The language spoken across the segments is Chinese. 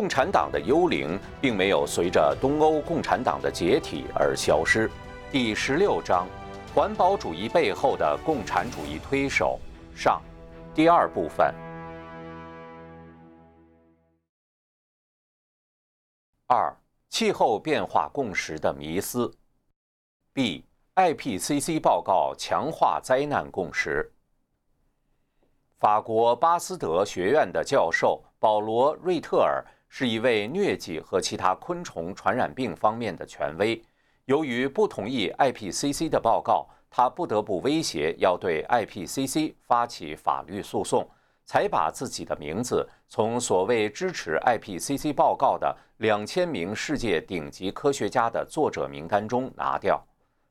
共产党的幽灵并没有随着东欧共产党的解体而消失。第十六章：环保主义背后的共产主义推手上，第二部分。二、气候变化共识的迷思。B.IPCC 报告强化灾难共识。法国巴斯德学院的教授保罗·瑞特尔。是一位疟疾和其他昆虫传染病方面的权威。由于不同意 IPCC 的报告，他不得不威胁要对 IPCC 发起法律诉讼，才把自己的名字从所谓支持 IPCC 报告的两千名世界顶级科学家的作者名单中拿掉。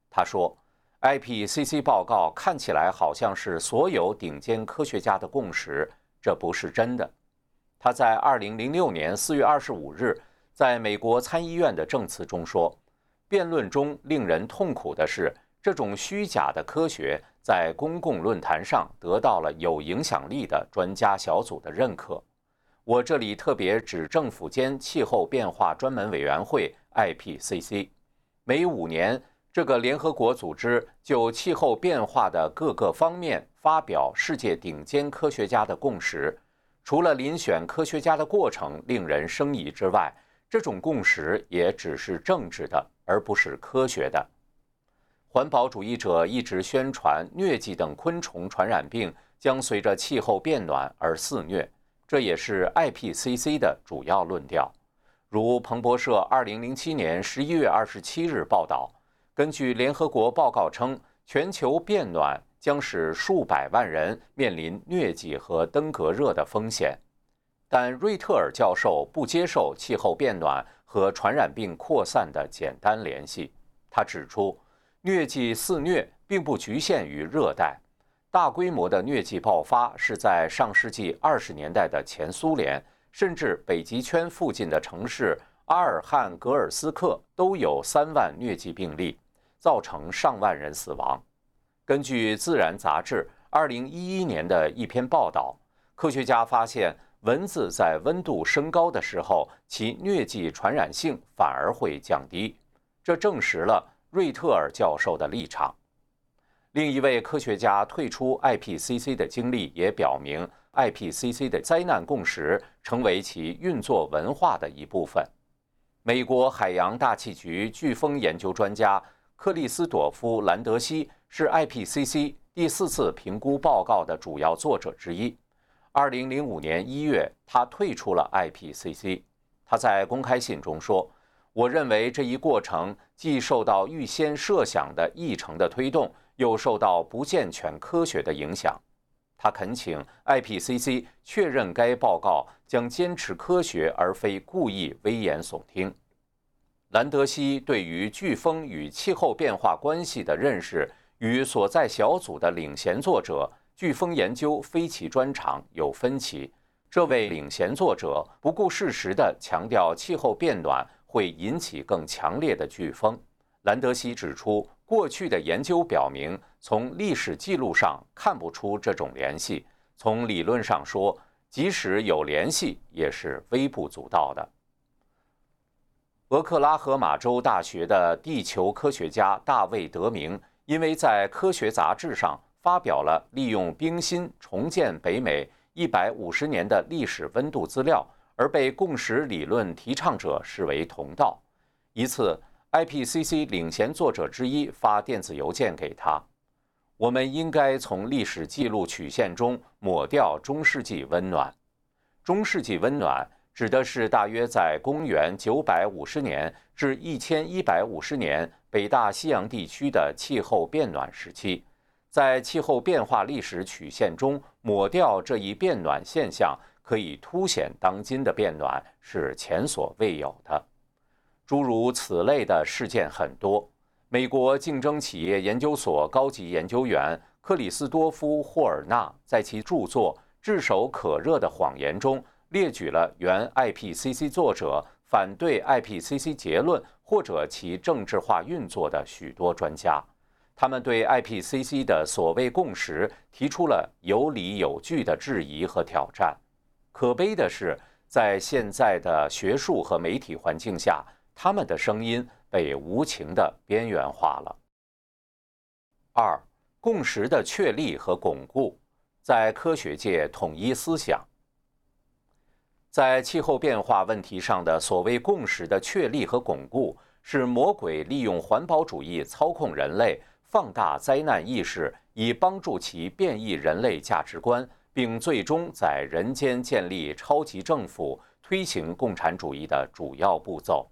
他说：“IPCC 报告看起来好像是所有顶尖科学家的共识，这不是真的。”他在二零零六年四月二十五日在美国参议院的证词中说：“辩论中令人痛苦的是，这种虚假的科学在公共论坛上得到了有影响力的专家小组的认可。我这里特别指政府间气候变化专门委员会 （IPCC）。每五年，这个联合国组织就气候变化的各个方面发表世界顶尖科学家的共识。”除了遴选科学家的过程令人生疑之外，这种共识也只是政治的，而不是科学的。环保主义者一直宣传疟疾等昆虫传染病将随着气候变暖而肆虐，这也是 IPCC 的主要论调。如彭博社2007年11月27日报道，根据联合国报告称，全球变暖。将使数百万人面临疟疾和登革热的风险，但瑞特尔教授不接受气候变暖和传染病扩散的简单联系。他指出，疟疾肆虐并不局限于热带，大规模的疟疾爆发是在上世纪二十年代的前苏联，甚至北极圈附近的城市阿尔汉格尔斯克都有三万疟疾病例，造成上万人死亡。根据《自然》杂志2011年的一篇报道，科学家发现蚊子在温度升高的时候，其疟疾传染性反而会降低，这证实了瑞特尔教授的立场。另一位科学家退出 IPCC 的经历也表明，IPCC 的灾难共识成为其运作文化的一部分。美国海洋大气局飓风研究专家克里斯朵夫·兰德西。是 IPCC 第四次评估报告的主要作者之一。二零零五年一月，他退出了 IPCC。他在公开信中说：“我认为这一过程既受到预先设想的议程的推动，又受到不健全科学的影响。”他恳请 IPCC 确认该报告将坚持科学，而非故意危言耸听。兰德西对于飓风与气候变化关系的认识。与所在小组的领衔作者“飓风研究非起专场”有分歧。这位领衔作者不顾事实地强调气候变暖会引起更强烈的飓风。兰德西指出，过去的研究表明，从历史记录上看不出这种联系。从理论上说，即使有联系，也是微不足道的。俄克拉荷马州大学的地球科学家大卫·德明。因为在科学杂志上发表了利用冰芯重建北美一百五十年的历史温度资料，而被共识理论提倡者视为同道。一次，IPCC 领衔作者之一发电子邮件给他：“我们应该从历史记录曲线中抹掉中世纪温暖。中世纪温暖指的是大约在公元九百五十年至一千一百五十年。”北大西洋地区的气候变暖时期，在气候变化历史曲线中抹掉这一变暖现象，可以凸显当今的变暖是前所未有的。诸如此类的事件很多。美国竞争企业研究所高级研究员克里斯多夫·霍尔纳在其著作《炙手可热的谎言》中列举了原 IPCC 作者反对 IPCC 结论。或者其政治化运作的许多专家，他们对 IPCC 的所谓共识提出了有理有据的质疑和挑战。可悲的是，在现在的学术和媒体环境下，他们的声音被无情的边缘化了。二、共识的确立和巩固，在科学界统一思想。在气候变化问题上的所谓共识的确立和巩固，是魔鬼利用环保主义操控人类，放大灾难意识，以帮助其变异人类价值观，并最终在人间建立超级政府、推行共产主义的主要步骤。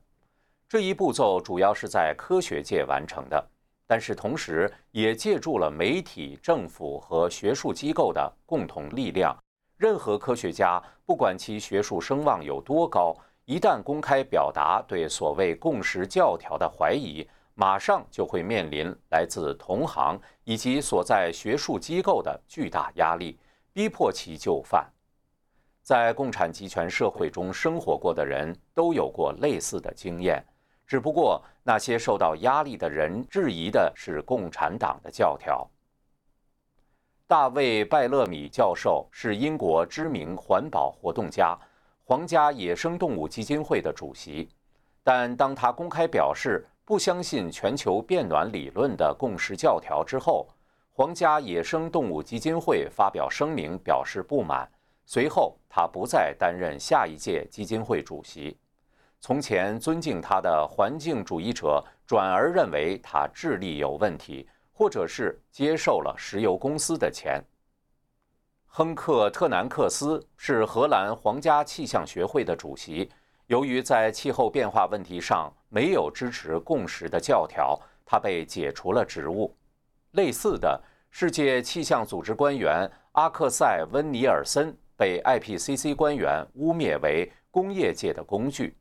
这一步骤主要是在科学界完成的，但是同时也借助了媒体、政府和学术机构的共同力量。任何科学家，不管其学术声望有多高，一旦公开表达对所谓共识教条的怀疑，马上就会面临来自同行以及所在学术机构的巨大压力，逼迫其就范。在共产集权社会中生活过的人都有过类似的经验，只不过那些受到压力的人质疑的是共产党的教条。大卫·拜勒米教授是英国知名环保活动家，皇家野生动物基金会的主席。但当他公开表示不相信全球变暖理论的共识教条之后，皇家野生动物基金会发表声明表示不满。随后，他不再担任下一届基金会主席。从前尊敬他的环境主义者转而认为他智力有问题。或者是接受了石油公司的钱。亨克·特南克斯是荷兰皇家气象学会的主席。由于在气候变化问题上没有支持共识的教条，他被解除了职务。类似的，世界气象组织官员阿克塞·温尼尔森被 IPCC 官员污蔑为工业界的工具。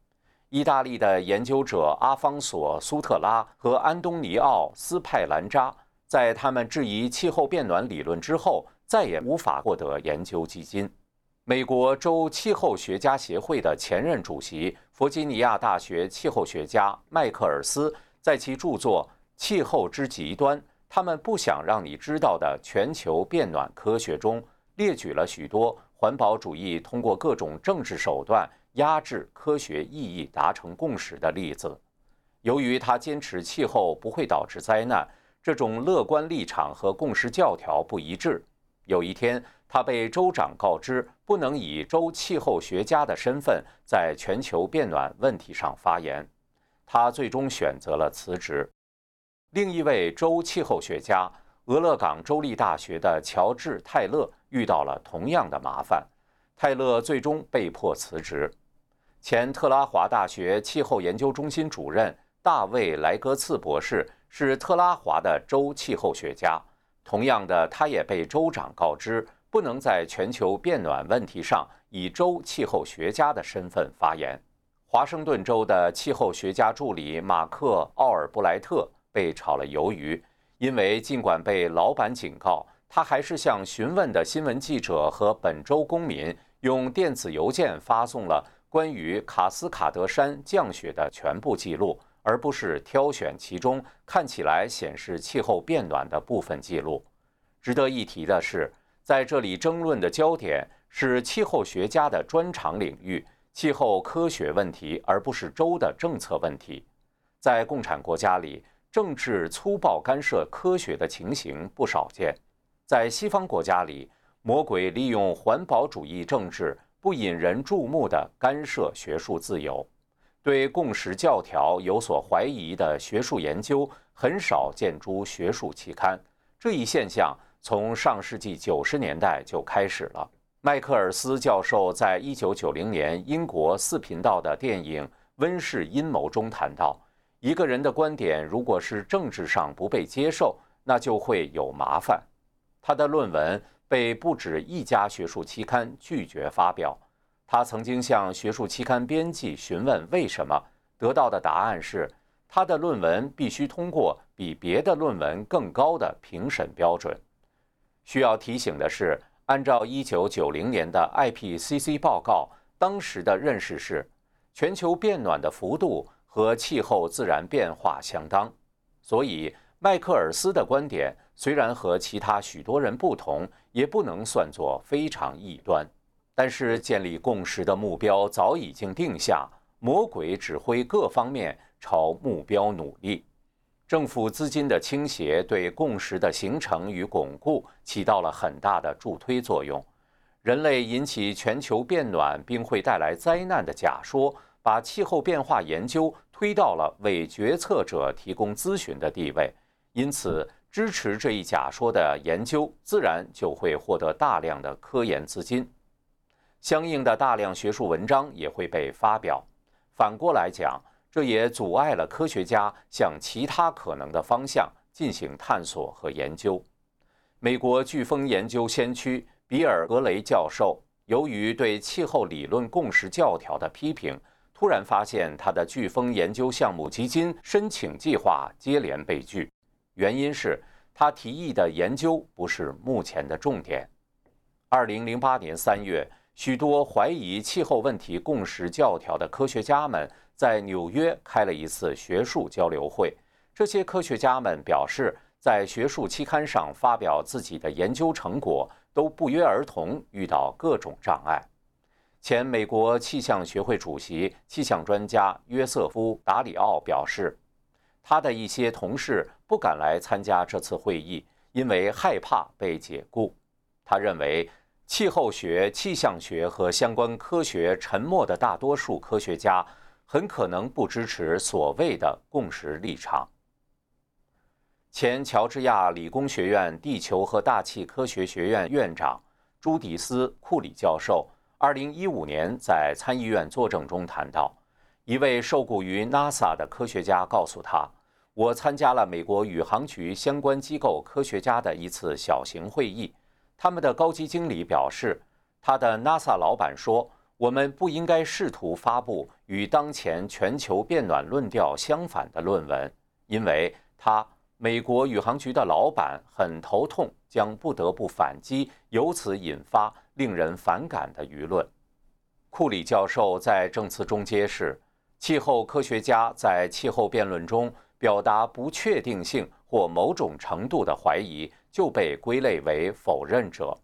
意大利的研究者阿方索·苏特拉和安东尼奥·斯派兰扎。在他们质疑气候变暖理论之后，再也无法获得研究基金。美国州气候学家协会的前任主席、弗吉尼亚大学气候学家迈克尔斯，在其著作《气候之极端：他们不想让你知道的全球变暖科学》中，列举了许多环保主义通过各种政治手段压制科学意义达成共识的例子。由于他坚持气候不会导致灾难。这种乐观立场和共识教条不一致。有一天，他被州长告知不能以州气候学家的身份在全球变暖问题上发言，他最终选择了辞职。另一位州气候学家，俄勒冈州立大学的乔治·泰勒遇到了同样的麻烦，泰勒最终被迫辞职。前特拉华大学气候研究中心主任大卫·莱格茨博士。是特拉华的州气候学家。同样的，他也被州长告知不能在全球变暖问题上以州气候学家的身份发言。华盛顿州的气候学家助理马克·奥尔布莱特被炒了鱿鱼，因为尽管被老板警告，他还是向询问的新闻记者和本州公民用电子邮件发送了关于卡斯卡德山降雪的全部记录。而不是挑选其中看起来显示气候变暖的部分记录。值得一提的是，在这里争论的焦点是气候学家的专长领域——气候科学问题，而不是州的政策问题。在共产国家里，政治粗暴干涉科学的情形不少见。在西方国家里，魔鬼利用环保主义政治，不引人注目的干涉学术自由。对共识教条有所怀疑的学术研究很少见诸学术期刊，这一现象从上世纪九十年代就开始了。迈克尔斯教授在一九九零年英国四频道的电影《温室阴谋》中谈到，一个人的观点如果是政治上不被接受，那就会有麻烦。他的论文被不止一家学术期刊拒绝发表。他曾经向学术期刊编辑询问为什么，得到的答案是，他的论文必须通过比别的论文更高的评审标准。需要提醒的是，按照1990年的 IPCC 报告，当时的认识是，全球变暖的幅度和气候自然变化相当。所以，迈克尔斯的观点虽然和其他许多人不同，也不能算作非常异端。但是建立共识的目标早已经定下，魔鬼指挥各方面朝目标努力。政府资金的倾斜对共识的形成与巩固起到了很大的助推作用。人类引起全球变暖并会带来灾难的假说，把气候变化研究推到了为决策者提供咨询的地位。因此，支持这一假说的研究自然就会获得大量的科研资金，相应的大量学术文章也会被发表。反过来讲，这也阻碍了科学家向其他可能的方向进行探索和研究。美国飓风研究先驱比尔·格雷教授，由于对气候理论共识教条的批评，突然发现他的飓风研究项目基金申请计划接连被拒。原因是他提议的研究不是目前的重点。二零零八年三月，许多怀疑气候问题共识教条的科学家们在纽约开了一次学术交流会。这些科学家们表示，在学术期刊上发表自己的研究成果都不约而同遇到各种障碍。前美国气象学会主席、气象专家约瑟夫·达里奥表示。他的一些同事不敢来参加这次会议，因为害怕被解雇。他认为，气候学、气象学和相关科学沉默的大多数科学家很可能不支持所谓的共识立场。前乔治亚理工学院地球和大气科学学院院长朱迪斯·库里教授，二零一五年在参议院作证中谈到，一位受雇于 NASA 的科学家告诉他。我参加了美国宇航局相关机构科学家的一次小型会议，他们的高级经理表示，他的 NASA 老板说，我们不应该试图发布与当前全球变暖论调相反的论文，因为他美国宇航局的老板很头痛，将不得不反击，由此引发令人反感的舆论。库里教授在证词中揭示，气候科学家在气候辩论中。表达不确定性或某种程度的怀疑，就被归类为否认者。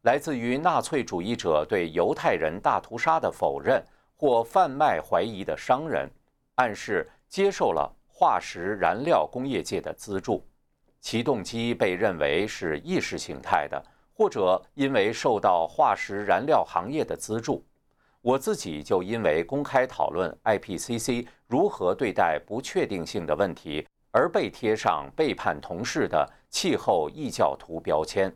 来自于纳粹主义者对犹太人大屠杀的否认，或贩卖怀疑的商人，暗示接受了化石燃料工业界的资助，其动机被认为是意识形态的，或者因为受到化石燃料行业的资助。我自己就因为公开讨论 IPCC 如何对待不确定性的问题，而被贴上背叛同事的气候异教徒标签。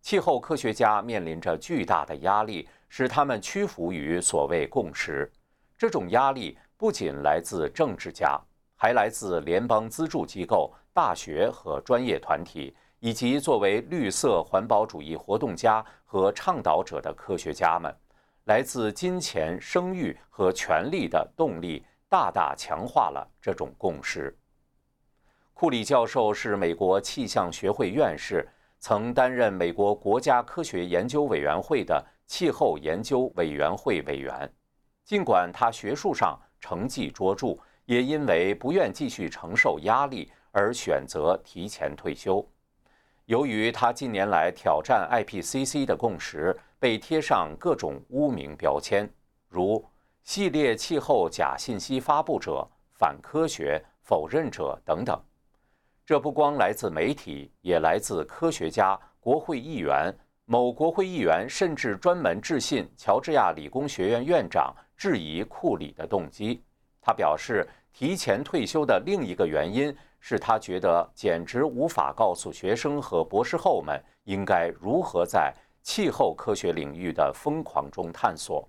气候科学家面临着巨大的压力，使他们屈服于所谓共识。这种压力不仅来自政治家，还来自联邦资助机构、大学和专业团体，以及作为绿色环保主义活动家和倡导者的科学家们。来自金钱、声誉和权力的动力，大大强化了这种共识。库里教授是美国气象学会院士，曾担任美国国家科学研究委员会的气候研究委员会委员。尽管他学术上成绩卓著，也因为不愿继续承受压力而选择提前退休。由于他近年来挑战 IPCC 的共识。被贴上各种污名标签，如系列气候假信息发布者、反科学否认者等等。这不光来自媒体，也来自科学家、国会议员。某国会议员甚至专门致信乔治亚理工学院院长，质疑库里的动机。他表示，提前退休的另一个原因是他觉得简直无法告诉学生和博士后们应该如何在。气候科学领域的疯狂中探索。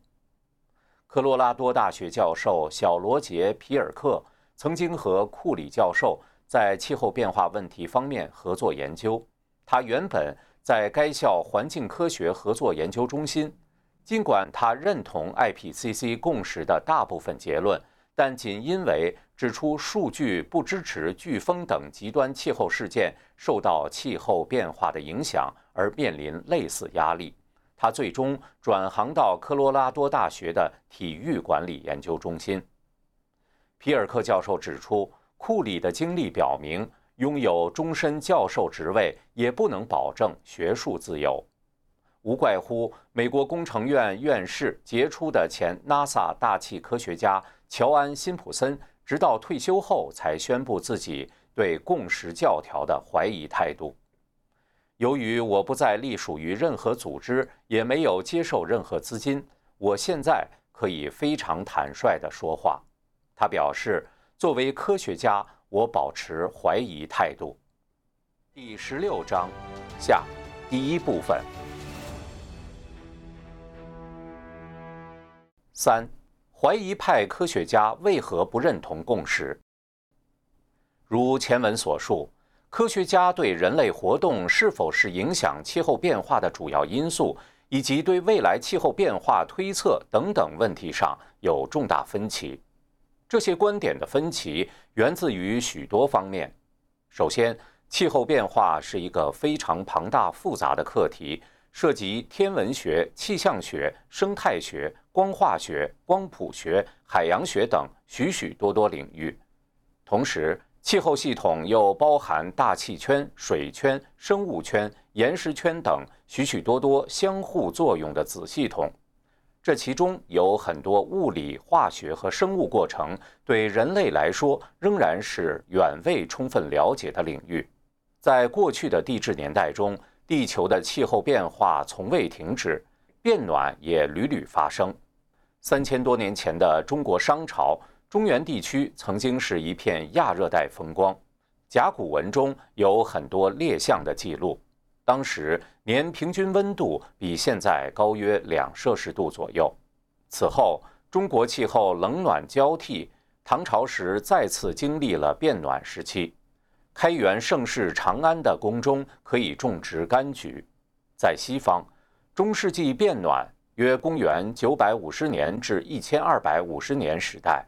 科罗拉多大学教授小罗杰·皮尔克曾经和库里教授在气候变化问题方面合作研究。他原本在该校环境科学合作研究中心。尽管他认同 IPCC 共识的大部分结论，但仅因为指出数据不支持飓风等极端气候事件受到气候变化的影响。而面临类似压力，他最终转行到科罗拉多大学的体育管理研究中心。皮尔克教授指出，库里的经历表明，拥有终身教授职位也不能保证学术自由。无怪乎美国工程院院士、杰出的前 NASA 大气科学家乔安·辛普森，直到退休后才宣布自己对共识教条的怀疑态度。由于我不再隶属于任何组织，也没有接受任何资金，我现在可以非常坦率地说话。他表示，作为科学家，我保持怀疑态度。第十六章下第一部分。三，怀疑派科学家为何不认同共识？如前文所述，科学家对人类活动是否是影响气候变化的主要因素，以及对未来气候变化推测等等问题上有重大分歧。这些观点的分歧源自于许多方面。首先，气候变化是一个非常庞大复杂的课题，涉及天文学、气象学、生态学。光化学、光谱学、海洋学等许许多多领域，同时，气候系统又包含大气圈、水圈、生物圈、岩石圈等许许多多相互作用的子系统。这其中有很多物理、化学和生物过程，对人类来说仍然是远未充分了解的领域。在过去的地质年代中，地球的气候变化从未停止，变暖也屡屡发生。三千多年前的中国商朝，中原地区曾经是一片亚热带风光。甲骨文中有很多列象的记录，当时年平均温度比现在高约两摄氏度左右。此后，中国气候冷暖交替，唐朝时再次经历了变暖时期。开元盛世长安的宫中可以种植柑橘。在西方，中世纪变暖。约公元九百五十年至一千二百五十年时代，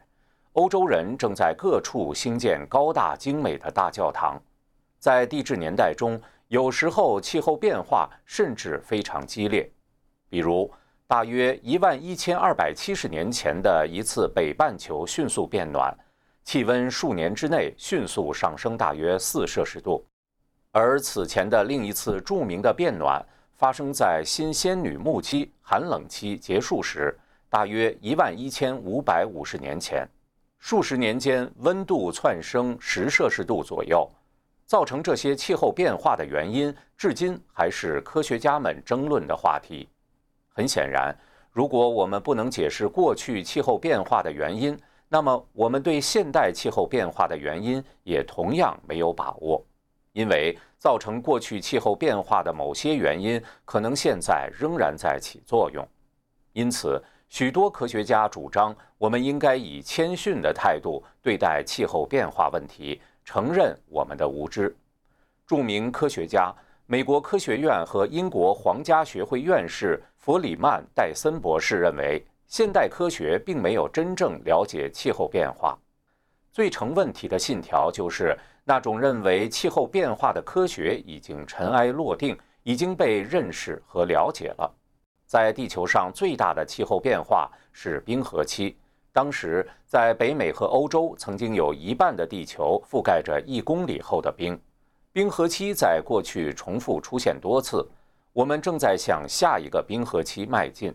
欧洲人正在各处兴建高大精美的大教堂。在地质年代中，有时候气候变化甚至非常激烈，比如大约一万一千二百七十年前的一次北半球迅速变暖，气温数年之内迅速上升大约四摄氏度，而此前的另一次著名的变暖。发生在新仙女木期寒冷期结束时，大约一万一千五百五十年前，数十年间温度窜升十摄氏度左右，造成这些气候变化的原因，至今还是科学家们争论的话题。很显然，如果我们不能解释过去气候变化的原因，那么我们对现代气候变化的原因也同样没有把握。因为造成过去气候变化的某些原因，可能现在仍然在起作用。因此，许多科学家主张，我们应该以谦逊的态度对待气候变化问题，承认我们的无知。著名科学家、美国科学院和英国皇家学会院士弗里曼·戴森博士认为，现代科学并没有真正了解气候变化。最成问题的信条就是。那种认为气候变化的科学已经尘埃落定，已经被认识和了解了。在地球上最大的气候变化是冰河期，当时在北美和欧洲曾经有一半的地球覆盖着一公里厚的冰。冰河期在过去重复出现多次，我们正在向下一个冰河期迈进。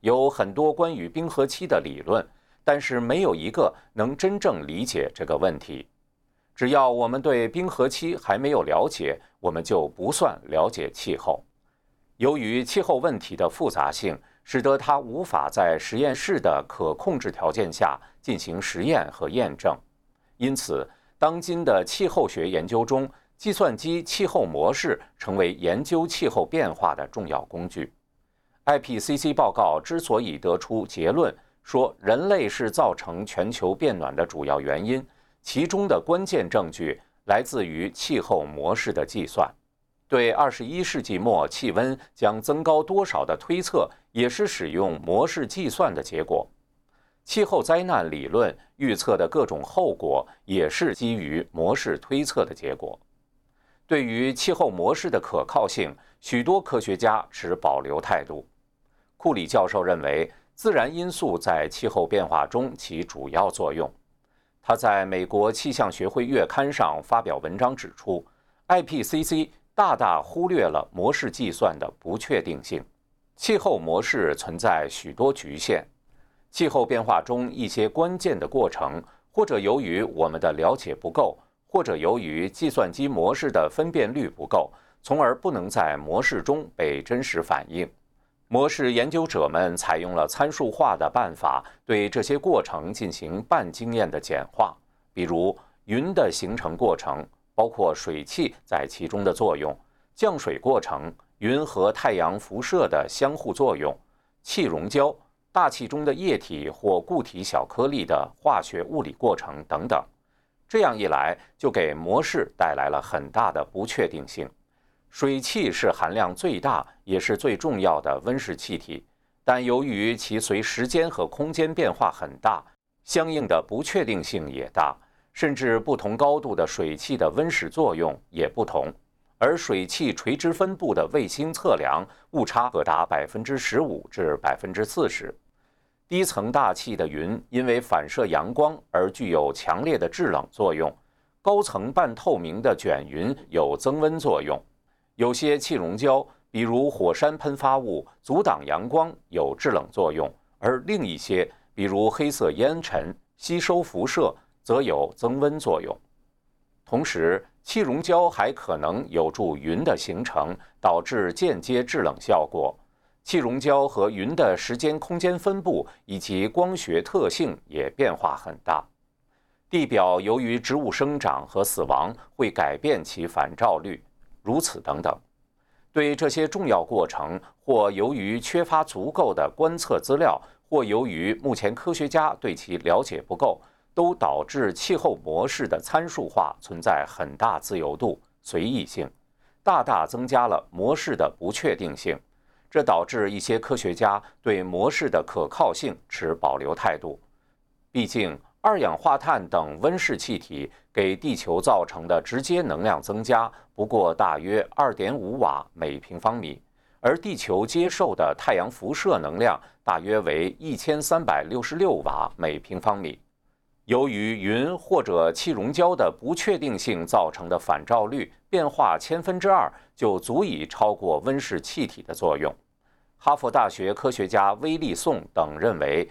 有很多关于冰河期的理论，但是没有一个能真正理解这个问题。只要我们对冰河期还没有了解，我们就不算了解气候。由于气候问题的复杂性，使得它无法在实验室的可控制条件下进行实验和验证。因此，当今的气候学研究中，计算机气候模式成为研究气候变化的重要工具。IPCC 报告之所以得出结论说人类是造成全球变暖的主要原因。其中的关键证据来自于气候模式的计算，对二十一世纪末气温将增高多少的推测，也是使用模式计算的结果。气候灾难理论预测的各种后果，也是基于模式推测的结果。对于气候模式的可靠性，许多科学家持保留态度。库里教授认为，自然因素在气候变化中起主要作用。他在美国气象学会月刊上发表文章指出，IPCC 大大忽略了模式计算的不确定性。气候模式存在许多局限，气候变化中一些关键的过程，或者由于我们的了解不够，或者由于计算机模式的分辨率不够，从而不能在模式中被真实反映。模式研究者们采用了参数化的办法，对这些过程进行半经验的简化，比如云的形成过程，包括水汽在其中的作用，降水过程。云和太阳辐射的相互作用，气溶胶、大气中的液体或固体小颗粒的化学物理过程等等，这样一来就给模式带来了很大的不确定性。水汽是含量最大也是最重要的温室气体，但由于其随时间和空间变化很大，相应的不确定性也大，甚至不同高度的水汽的温室作用也不同。而水汽垂直分布的卫星测量误差可达百分之十五至百分之四十。低层大气的云因为反射阳光而具有强烈的制冷作用，高层半透明的卷云有增温作用。有些气溶胶，比如火山喷发物，阻挡阳光有制冷作用；而另一些，比如黑色烟尘，吸收辐射则有增温作用。同时，气溶胶还可能有助云的形成，导致间接制冷效果。气溶胶和云的时间空间分布以及光学特性也变化很大。地表由于植物生长和死亡会改变其反照率，如此等等。对这些重要过程，或由于缺乏足够的观测资料，或由于目前科学家对其了解不够。都导致气候模式的参数化存在很大自由度、随意性，大大增加了模式的不确定性。这导致一些科学家对模式的可靠性持保留态度。毕竟，二氧化碳等温室气体给地球造成的直接能量增加不过大约二点五瓦每平方米，而地球接受的太阳辐射能量大约为一千三百六十六瓦每平方米。由于云或者气溶胶的不确定性造成的反照率变化千分之二，就足以超过温室气体的作用。哈佛大学科学家威利颂等认为，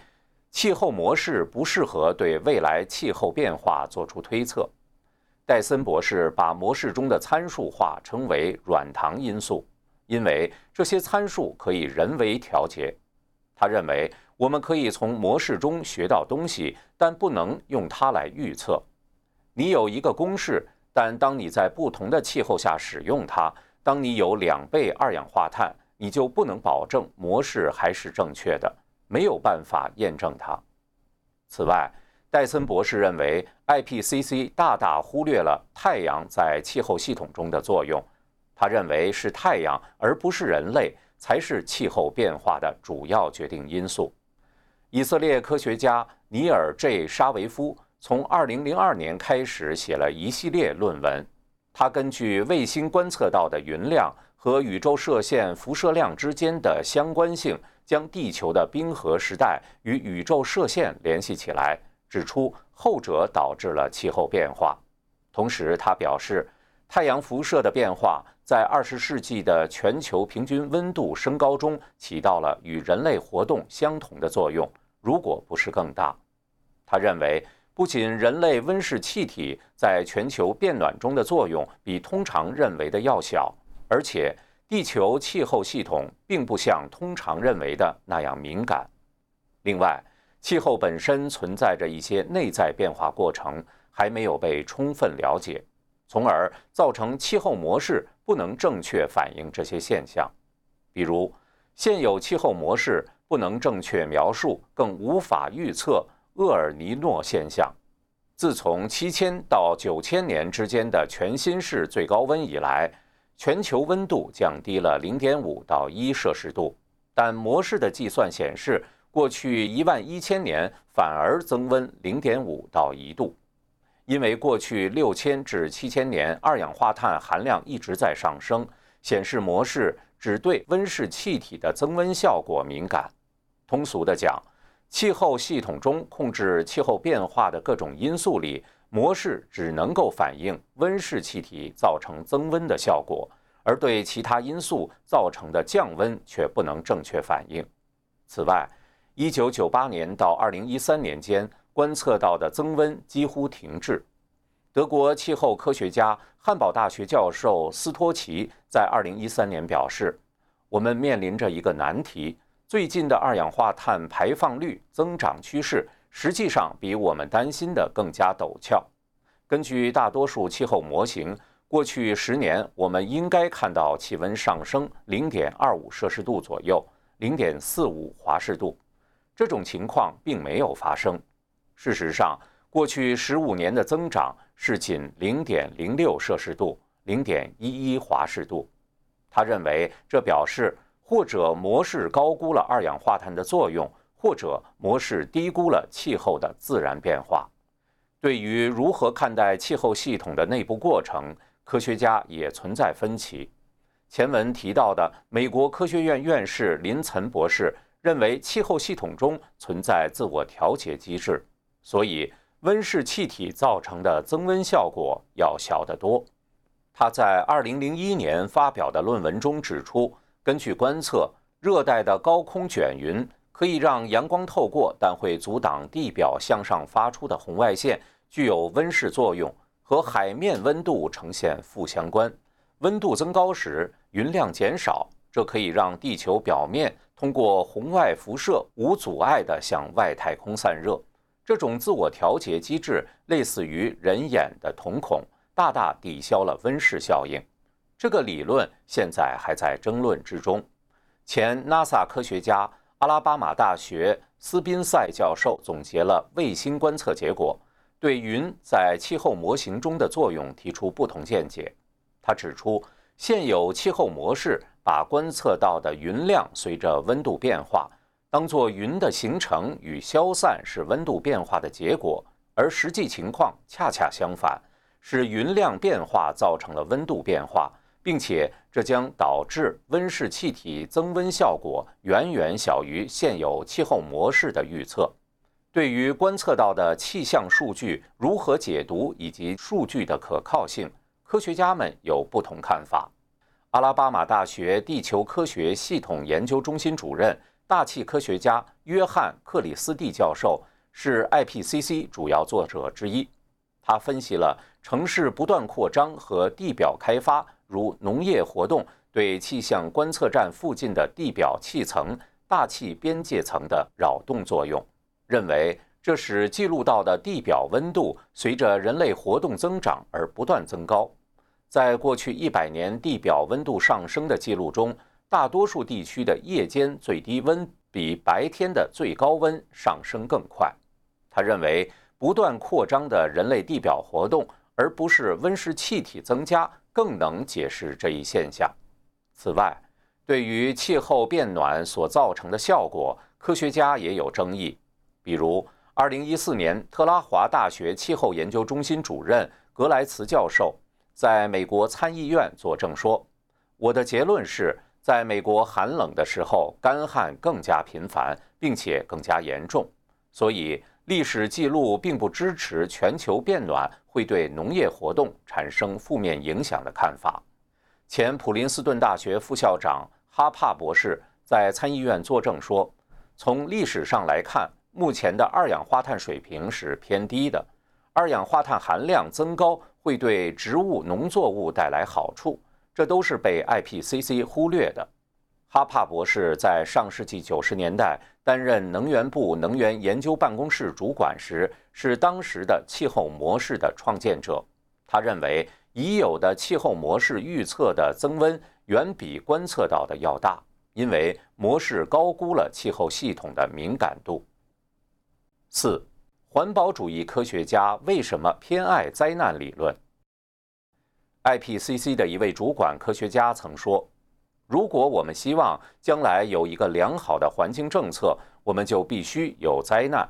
气候模式不适合对未来气候变化做出推测。戴森博士把模式中的参数化称为软糖因素，因为这些参数可以人为调节。他认为。我们可以从模式中学到东西，但不能用它来预测。你有一个公式，但当你在不同的气候下使用它，当你有两倍二氧化碳，你就不能保证模式还是正确的，没有办法验证它。此外，戴森博士认为，IPCC 大大忽略了太阳在气候系统中的作用。他认为是太阳而不是人类才是气候变化的主要决定因素。以色列科学家尼尔 ·J· 沙维夫从2002年开始写了一系列论文。他根据卫星观测到的云量和宇宙射线辐射量之间的相关性，将地球的冰河时代与宇宙射线联系起来，指出后者导致了气候变化。同时，他表示，太阳辐射的变化在20世纪的全球平均温度升高中起到了与人类活动相同的作用。如果不是更大，他认为不仅人类温室气体在全球变暖中的作用比通常认为的要小，而且地球气候系统并不像通常认为的那样敏感。另外，气候本身存在着一些内在变化过程，还没有被充分了解，从而造成气候模式不能正确反映这些现象。比如，现有气候模式。不能正确描述，更无法预测厄尔尼诺现象。自从七千到九千年之间的全新式最高温以来，全球温度降低了零点五到一摄氏度。但模式的计算显示，过去一万一千年反而增温零点五到一度。因为过去六千至七千年二氧化碳含量一直在上升，显示模式只对温室气体的增温效果敏感。通俗的讲，气候系统中控制气候变化的各种因素里，模式只能够反映温室气体造成增温的效果，而对其他因素造成的降温却不能正确反映。此外，1998年到2013年间观测到的增温几乎停滞。德国气候科学家、汉堡大学教授斯托奇在2013年表示：“我们面临着一个难题，最近的二氧化碳排放率增长趋势实际上比我们担心的更加陡峭。根据大多数气候模型。”过去十年，我们应该看到气温上升零点二五摄氏度左右，零点四五华氏度。这种情况并没有发生。事实上，过去十五年的增长是仅零点零六摄氏度，零点一一华氏度。他认为，这表示或者模式高估了二氧化碳的作用，或者模式低估了气候的自然变化。对于如何看待气候系统的内部过程，科学家也存在分歧。前文提到的美国科学院院士林岑博士认为，气候系统中存在自我调节机制，所以温室气体造成的增温效果要小得多。他在2001年发表的论文中指出，根据观测，热带的高空卷云可以让阳光透过，但会阻挡地表向上发出的红外线，具有温室作用。和海面温度呈现负相关，温度增高时，云量减少，这可以让地球表面通过红外辐射无阻碍地向外太空散热。这种自我调节机制类似于人眼的瞳孔，大大抵消了温室效应。这个理论现在还在争论之中。前 NASA 科学家、阿拉巴马大学斯宾塞教授总结了卫星观测结果。对云在气候模型中的作用提出不同见解。他指出，现有气候模式把观测到的云量随着温度变化当作云的形成与消散是温度变化的结果，而实际情况恰恰相反，是云量变化造成了温度变化，并且这将导致温室气体增温效果远远小于现有气候模式的预测。对于观测到的气象数据如何解读以及数据的可靠性，科学家们有不同看法。阿拉巴马大学地球科学系统研究中心主任、大气科学家约翰·克里斯蒂教授是 IPCC 主要作者之一。他分析了城市不断扩张和地表开发，如农业活动对气象观测站附近的地表气层、大气边界层的扰动作用。认为这使记录到的地表温度随着人类活动增长而不断增高。在过去一百年地表温度上升的记录中，大多数地区的夜间最低温比白天的最高温上升更快。他认为，不断扩张的人类地表活动，而不是温室气体增加，更能解释这一现象。此外，对于气候变暖所造成的效果，科学家也有争议。比如，2014年，特拉华大学气候研究中心主任格莱茨教授在美国参议院作证说：“我的结论是，在美国寒冷的时候，干旱更加频繁，并且更加严重。所以，历史记录并不支持全球变暖会对农业活动产生负面影响的看法。”前普林斯顿大学副校长哈帕博士在参议院作证说：“从历史上来看。”目前的二氧化碳水平是偏低的，二氧化碳含量增高会对植物、农作物带来好处，这都是被 IPCC 忽略的。哈帕博士在上世纪九十年代担任能源部能源研究办公室主管时，是当时的气候模式的创建者。他认为，已有的气候模式预测的增温远比观测到的要大，因为模式高估了气候系统的敏感度。四，环保主义科学家为什么偏爱灾难理论？IPCC 的一位主管科学家曾说：“如果我们希望将来有一个良好的环境政策，我们就必须有灾难。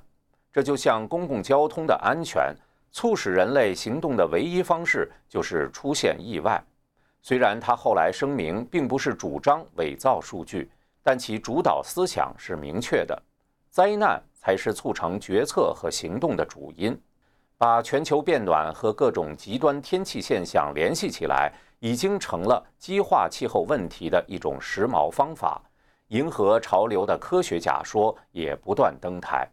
这就像公共交通的安全，促使人类行动的唯一方式就是出现意外。”虽然他后来声明并不是主张伪造数据，但其主导思想是明确的：灾难。才是促成决策和行动的主因。把全球变暖和各种极端天气现象联系起来，已经成了激化气候问题的一种时髦方法。迎合潮流的科学假说也不断登台。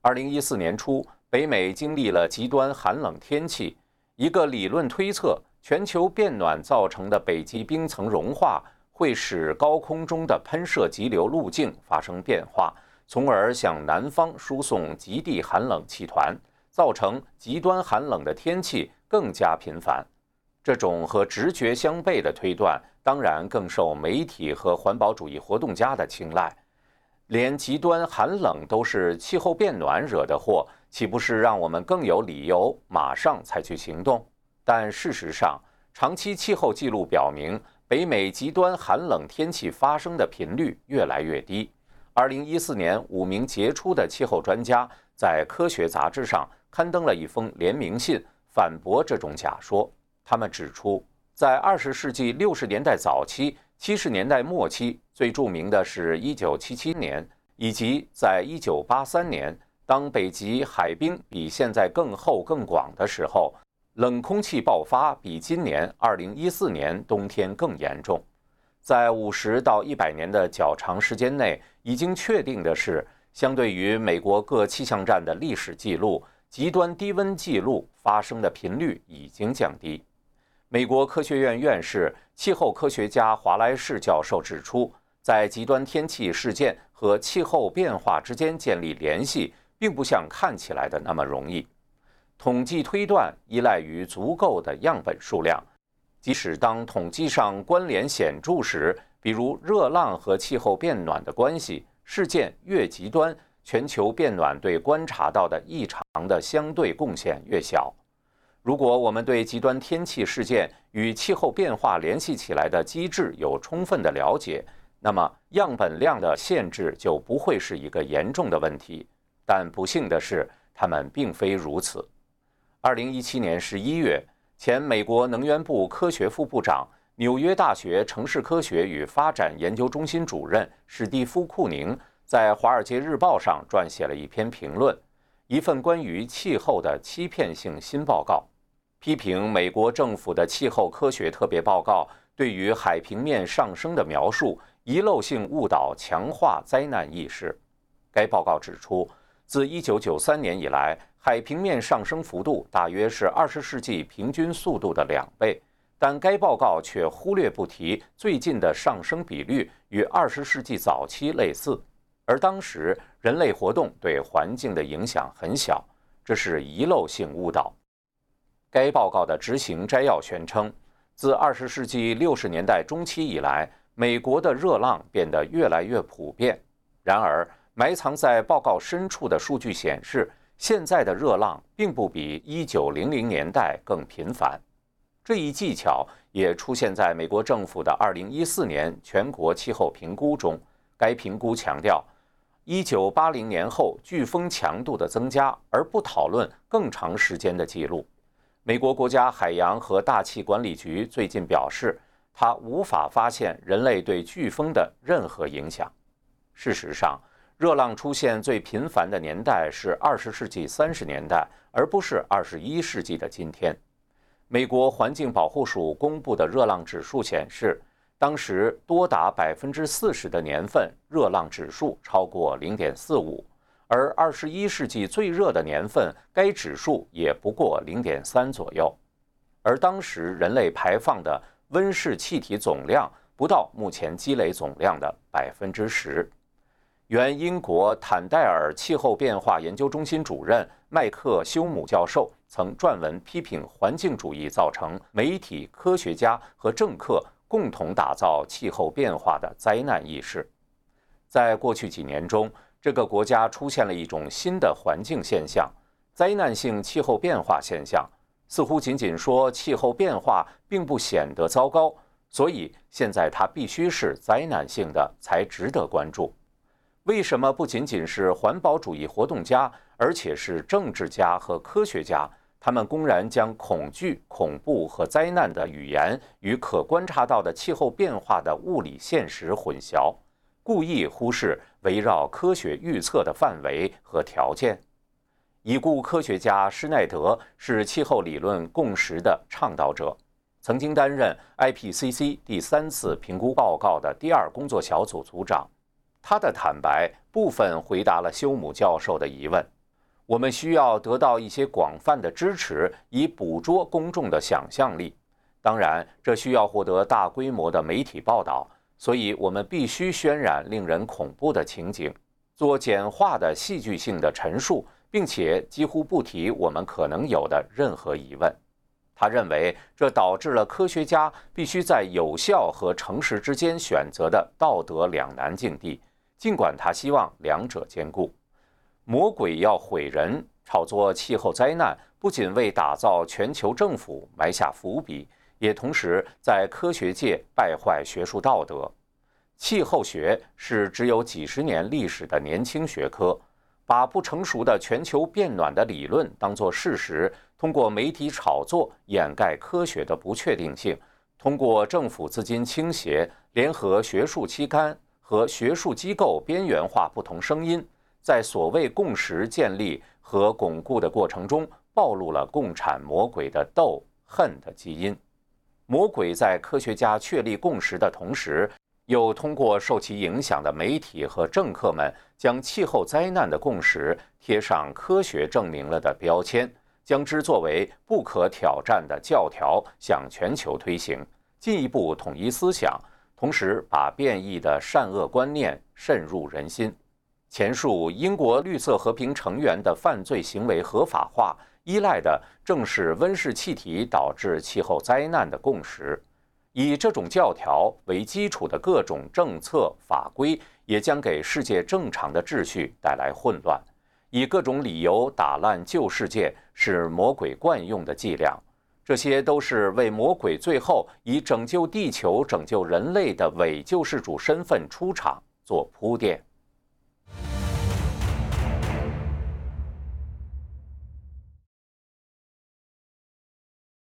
二零一四年初，北美经历了极端寒冷天气，一个理论推测，全球变暖造成的北极冰层融化会使高空中的喷射急流路径发生变化，从而向南方输送极地寒冷气团。造成极端寒冷的天气更加频繁，这种和直觉相悖的推断，当然更受媒体和环保主义活动家的青睐。连极端寒冷都是气候变暖惹的祸，岂不是让我们更有理由马上采取行动？但事实上，长期气候记录表明，北美极端寒冷天气发生的频率越来越低。二零一四年，五名杰出的气候专家在科学杂志上。刊登了一封联名信，反驳这种假说。他们指出，在二十世纪六十年代早期、七十年代末期，最著名的是一九七七年，以及在一九八三年，当北极海冰比现在更厚更广的时候，冷空气爆发比今年二零一四年冬天更严重。在五十到一百年的较长时间内，已经确定的是，相对于美国各气象站的历史记录。极端低温记录发生的频率已经降低。美国科学院院士、气候科学家华莱士教授指出，在极端天气事件和气候变化之间建立联系，并不像看起来的那么容易。统计推断依赖于足够的样本数量，即使当统计上关联显著时，比如热浪和气候变暖的关系，事件越极端。全球变暖对观察到的异常的相对贡献越小。如果我们对极端天气事件与气候变化联系起来的机制有充分的了解，那么样本量的限制就不会是一个严重的问题。但不幸的是，他们并非如此。二零一七年十一月，前美国能源部科学副部长、纽约大学城市科学与发展研究中心主任史蒂夫·库宁。在《华尔街日报》上撰写了一篇评论，一份关于气候的欺骗性新报告，批评美国政府的气候科学特别报告对于海平面上升的描述遗漏性误导，强化灾难意识。该报告指出，自1993年以来，海平面上升幅度大约是20世纪平均速度的两倍，但该报告却忽略不提最近的上升比率与20世纪早期类似。而当时人类活动对环境的影响很小，这是遗漏性误导。该报告的执行摘要宣称，自20世纪60年代中期以来，美国的热浪变得越来越普遍。然而，埋藏在报告深处的数据显示，现在的热浪并不比1900年代更频繁。这一技巧也出现在美国政府的2014年全国气候评估中。该评估强调。一九八零年后飓风强度的增加，而不讨论更长时间的记录。美国国家海洋和大气管理局最近表示，它无法发现人类对飓风的任何影响。事实上，热浪出现最频繁的年代是二十世纪三十年代，而不是二十一世纪的今天。美国环境保护署公布的热浪指数显示。当时多达百分之四十的年份，热浪指数超过零点四五，而二十一世纪最热的年份，该指数也不过零点三左右。而当时人类排放的温室气体总量不到目前积累总量的百分之十。原英国坦戴尔气候变化研究中心主任麦克休姆教授曾撰文批评环境主义造成媒体、科学家和政客。共同打造气候变化的灾难意识。在过去几年中，这个国家出现了一种新的环境现象——灾难性气候变化现象。似乎仅仅说气候变化并不显得糟糕，所以现在它必须是灾难性的才值得关注。为什么不仅仅是环保主义活动家，而且是政治家和科学家？他们公然将恐惧、恐怖和灾难的语言与可观察到的气候变化的物理现实混淆，故意忽视围绕科学预测的范围和条件。已故科学家施耐德是气候理论共识的倡导者，曾经担任 IPCC 第三次评估报告的第二工作小组组长。他的坦白部分回答了休姆教授的疑问。我们需要得到一些广泛的支持，以捕捉公众的想象力。当然，这需要获得大规模的媒体报道，所以我们必须渲染令人恐怖的情景，做简化的戏剧性的陈述。并且几乎不提我们可能有的任何疑问。他认为这导致了科学家必须在有效和诚实之间选择的道德两难境地，尽管他希望两者兼顾。魔鬼要毁人，炒作气候灾难，不仅为打造全球政府埋下伏笔，也同时在科学界败坏学术道德。气候学是只有几十年历史的年轻学科。把不成熟的全球变暖的理论当作事实，通过媒体炒作掩盖科学的不确定性，通过政府资金倾斜、联合学术期刊和学术机构边缘化不同声音，在所谓共识建立和巩固的过程中，暴露了共产魔鬼的斗恨的基因。魔鬼在科学家确立共识的同时。又通过受其影响的媒体和政客们，将气候灾难的共识贴上科学证明了的标签，将之作为不可挑战的教条向全球推行，进一步统一思想，同时把变异的善恶观念渗入人心。前述英国绿色和平成员的犯罪行为合法化，依赖的正是温室气体导致气候灾难的共识。以这种教条为基础的各种政策法规，也将给世界正常的秩序带来混乱。以各种理由打烂旧世界，是魔鬼惯用的伎俩。这些都是为魔鬼最后以拯救地球、拯救人类的伪救世主身份出场做铺垫。